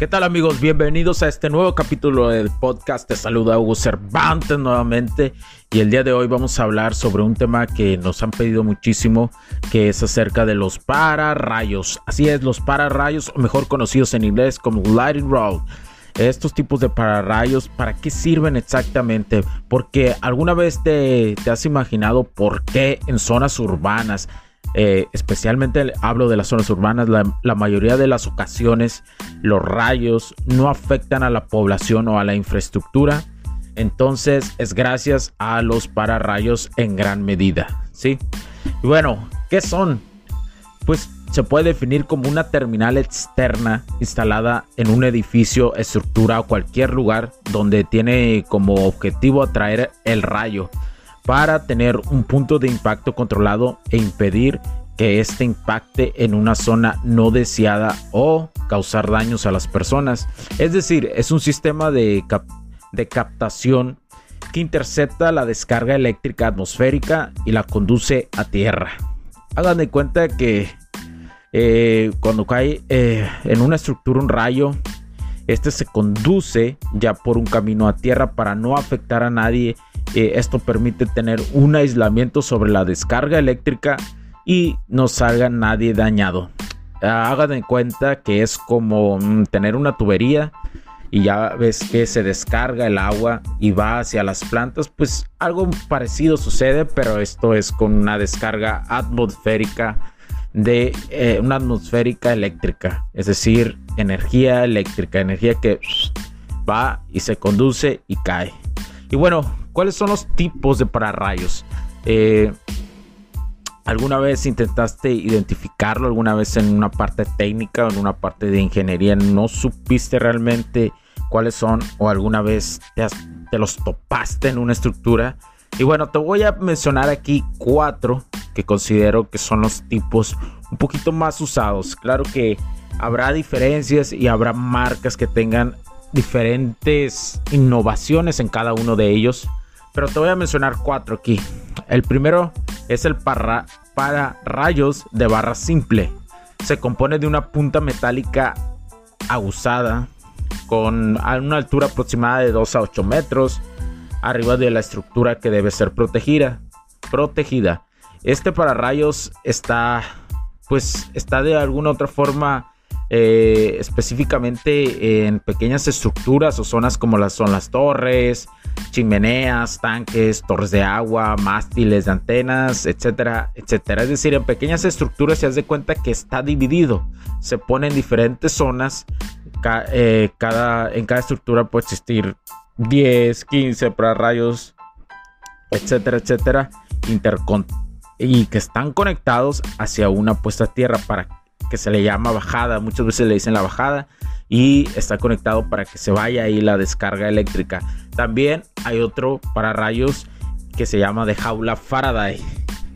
¿Qué tal amigos? Bienvenidos a este nuevo capítulo del podcast. Te saluda Hugo Cervantes nuevamente y el día de hoy vamos a hablar sobre un tema que nos han pedido muchísimo, que es acerca de los pararrayos. Así es, los pararrayos, mejor conocidos en inglés como lighting rod. Estos tipos de pararrayos, ¿para qué sirven exactamente? Porque alguna vez te, te has imaginado por qué en zonas urbanas eh, especialmente hablo de las zonas urbanas, la, mayoría de las ocasiones los rayos no afectan a la población o a la infraestructura. Entonces es gracias a los pararrayos en gran medida. ¿sí? Y bueno, ¿qué son? Pues se puede definir como una terminal externa instalada en un edificio, estructura o cualquier lugar donde tiene como objetivo atraer el rayo para tener un punto de impacto controlado e impedir que este impacte en una zona no deseada o causar daños a las personas. Es decir, es un sistema de, de captación que intercepta la descarga eléctrica atmosférica y la conduce a tierra. Hagan de cuenta que eh, cuando cae eh, en una estructura un rayo, este se conduce ya por un camino a tierra para no afectar a nadie eh, esto permite tener un aislamiento sobre la descarga eléctrica y no salga nadie dañado. Hagan en cuenta que es como mm, tener una tubería y ya ves que se descarga el agua y va hacia las plantas, pues algo parecido sucede, pero esto es con una descarga atmosférica de eh, una atmosférica eléctrica, es decir, energía eléctrica, energía que va y se conduce y cae. Y bueno, ¿cuáles son los tipos de pararrayos? Eh, ¿Alguna vez intentaste identificarlo? ¿Alguna vez en una parte técnica o en una parte de ingeniería no supiste realmente cuáles son? ¿O alguna vez te, te los topaste en una estructura? Y bueno, te voy a mencionar aquí cuatro que considero que son los tipos un poquito más usados. Claro que habrá diferencias y habrá marcas que tengan diferentes innovaciones en cada uno de ellos, pero te voy a mencionar cuatro aquí. El primero es el para, para rayos de barra simple. Se compone de una punta metálica aguzada con una altura aproximada de 2 a 8 metros arriba de la estructura que debe ser protegida. Protegida. Este pararrayos está, pues, está de alguna otra forma eh, específicamente en pequeñas estructuras o zonas como las son las torres, chimeneas, tanques, torres de agua, mástiles de antenas, etcétera, etcétera. Es decir, en pequeñas estructuras se hace cuenta que está dividido. Se pone en diferentes zonas. Eh, cada, en cada estructura puede existir 10, 15 para rayos, etcétera, etcétera, y que están conectados hacia una puesta a tierra para que se le llama bajada, muchas veces le dicen la bajada y está conectado para que se vaya ahí la descarga eléctrica. También hay otro para rayos que se llama de jaula Faraday.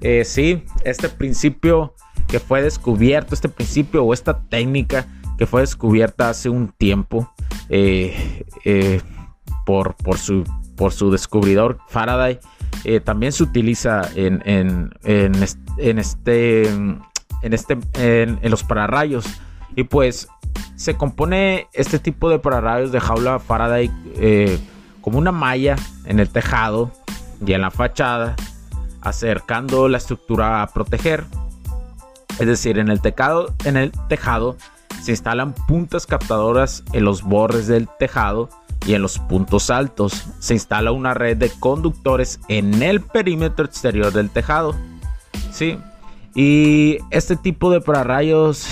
Eh, sí, este principio que fue descubierto, este principio o esta técnica que fue descubierta hace un tiempo eh, eh, por, por, su, por su descubridor Faraday, también se utiliza en, en, en este en, este, en, los pararrayos. Y pues se compone este tipo de pararrayos de jaula Faraday como una malla en el tejado y en la fachada, acercando la estructura a proteger. Es decir, en el, en el tejado se instalan puntas captadoras en los bordes del tejado y en los puntos altos. Se instala una red de conductores en el perímetro exterior del tejado. Sí, y este tipo de pararrayos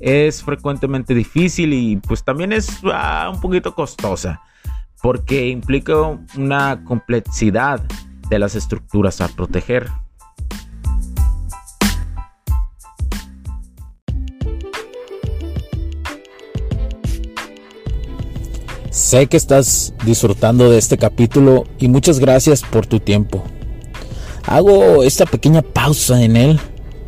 es frecuentemente difícil y pues también es ah, un poquito costosa porque implica una complejidad de las estructuras a proteger. Sé que estás disfrutando de este capítulo y muchas gracias por tu tiempo. Hago esta pequeña pausa en él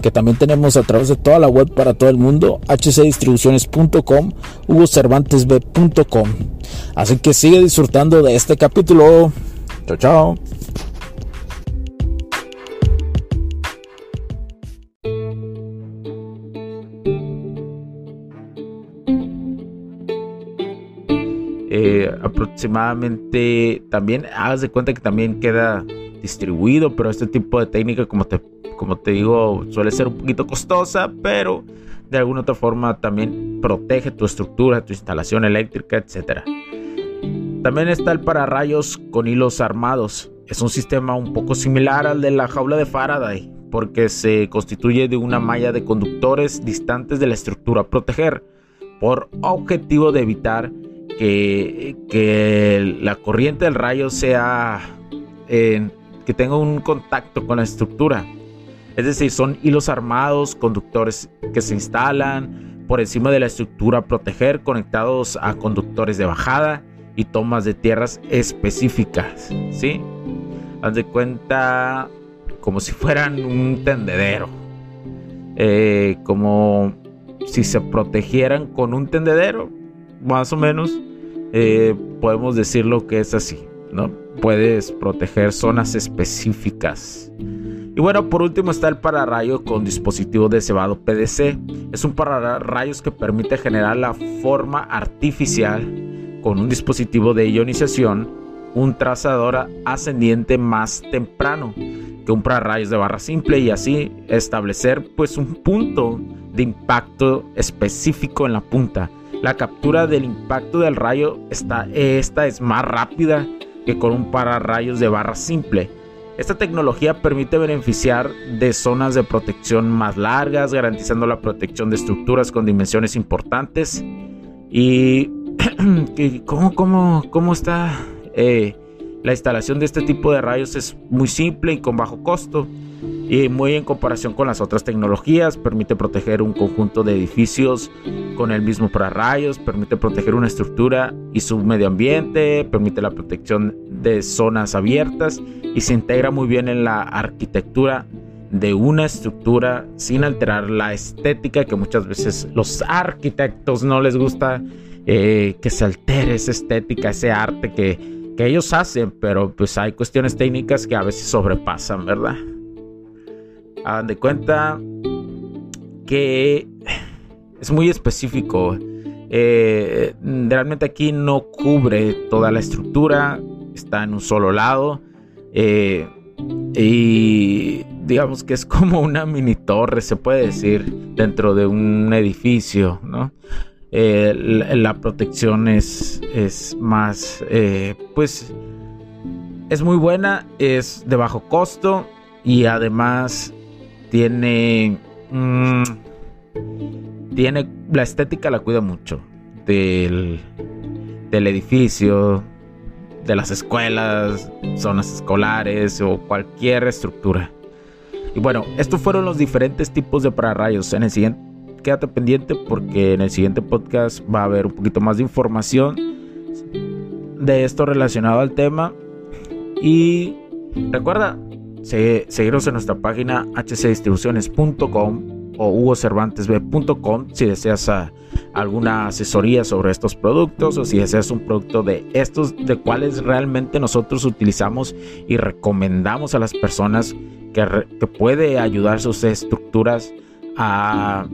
que también tenemos a través de toda la web para todo el mundo, hcdistribuciones.com, hugocervantesb.com. Así que sigue disfrutando de este capítulo. Chao, chao. Eh, aproximadamente también hagas de cuenta que también queda distribuido, pero este tipo de técnica, como te, como te digo, suele ser un poquito costosa, pero de alguna otra forma también protege tu estructura, tu instalación eléctrica, etc. También está el pararrayos con hilos armados. Es un sistema un poco similar al de la jaula de Faraday, porque se constituye de una malla de conductores distantes de la estructura a proteger, por objetivo de evitar que, que la corriente del rayo sea en que tenga un contacto con la estructura. Es decir, son hilos armados, conductores que se instalan por encima de la estructura a proteger, conectados a conductores de bajada y tomas de tierras específicas. ¿Sí? Haz de cuenta como si fueran un tendedero. Eh, como si se protegieran con un tendedero, más o menos. Eh, podemos decir lo que es así, ¿no? puedes proteger zonas específicas. Y bueno, por último está el pararrayo con dispositivo de cebado PDC. Es un pararrayos que permite generar la forma artificial con un dispositivo de ionización, un trazador ascendiente más temprano que un pararrayos de barra simple y así establecer pues un punto de impacto específico en la punta. La captura del impacto del rayo está, esta es más rápida que con un pararrayos de barra simple. Esta tecnología permite beneficiar de zonas de protección más largas, garantizando la protección de estructuras con dimensiones importantes. ¿Y cómo, cómo, cómo está? Eh, la instalación de este tipo de rayos es muy simple y con bajo costo y muy en comparación con las otras tecnologías. Permite proteger un conjunto de edificios con el mismo rayos permite proteger una estructura y su medio ambiente, permite la protección de zonas abiertas y se integra muy bien en la arquitectura de una estructura sin alterar la estética que muchas veces los arquitectos no les gusta eh, que se altere esa estética, ese arte que que ellos hacen, pero pues hay cuestiones técnicas que a veces sobrepasan, ¿verdad? Hagan de cuenta que es muy específico. Eh, realmente aquí no cubre toda la estructura, está en un solo lado. Eh, y digamos que es como una mini torre, se puede decir, dentro de un edificio, ¿no? Eh, la, protección es, es más, eh, pues, es muy buena, es de bajo costo y además tiene, mm, tiene, la estética la cuida mucho del, del edificio, de las escuelas, zonas escolares o cualquier estructura. Y bueno, estos fueron los diferentes tipos de pararrayos. En el siguiente quédate pendiente porque en el siguiente podcast va a haber un poquito más de información de esto relacionado al tema. Y recuerda seguirnos en nuestra página hcdistribuciones.com o hugocervantesb.com si deseas ah, alguna asesoría sobre estos productos o si deseas un producto de estos de cuales realmente nosotros utilizamos y recomendamos a las personas que, que puede ayudar sus estructuras a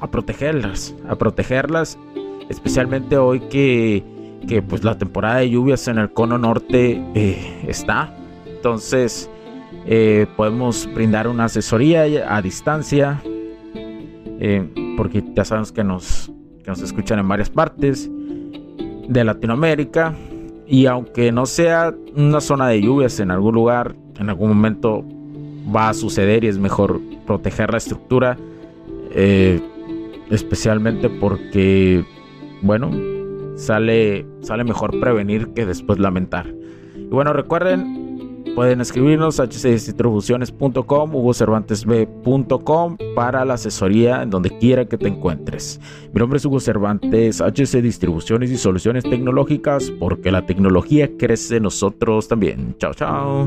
a protegerlas, a protegerlas, especialmente hoy que, que pues la temporada de lluvias en el cono norte eh, está. Entonces eh, podemos brindar una asesoría a distancia, eh, porque ya sabemos que nos, que nos escuchan en varias partes de Latinoamérica y aunque no sea una zona de lluvias en algún lugar, en algún momento va a suceder y es mejor proteger la estructura, eh, especialmente porque, bueno, sale, sale mejor prevenir que después lamentar. Y bueno, recuerden Pueden escribirnos a hcdistribuciones.com, hugocervantesb.com para la asesoría en donde quiera que te encuentres. Mi nombre es Hugo Cervantes, HC Distribuciones y Soluciones Tecnológicas, porque la tecnología crece nosotros también. Chao, chao.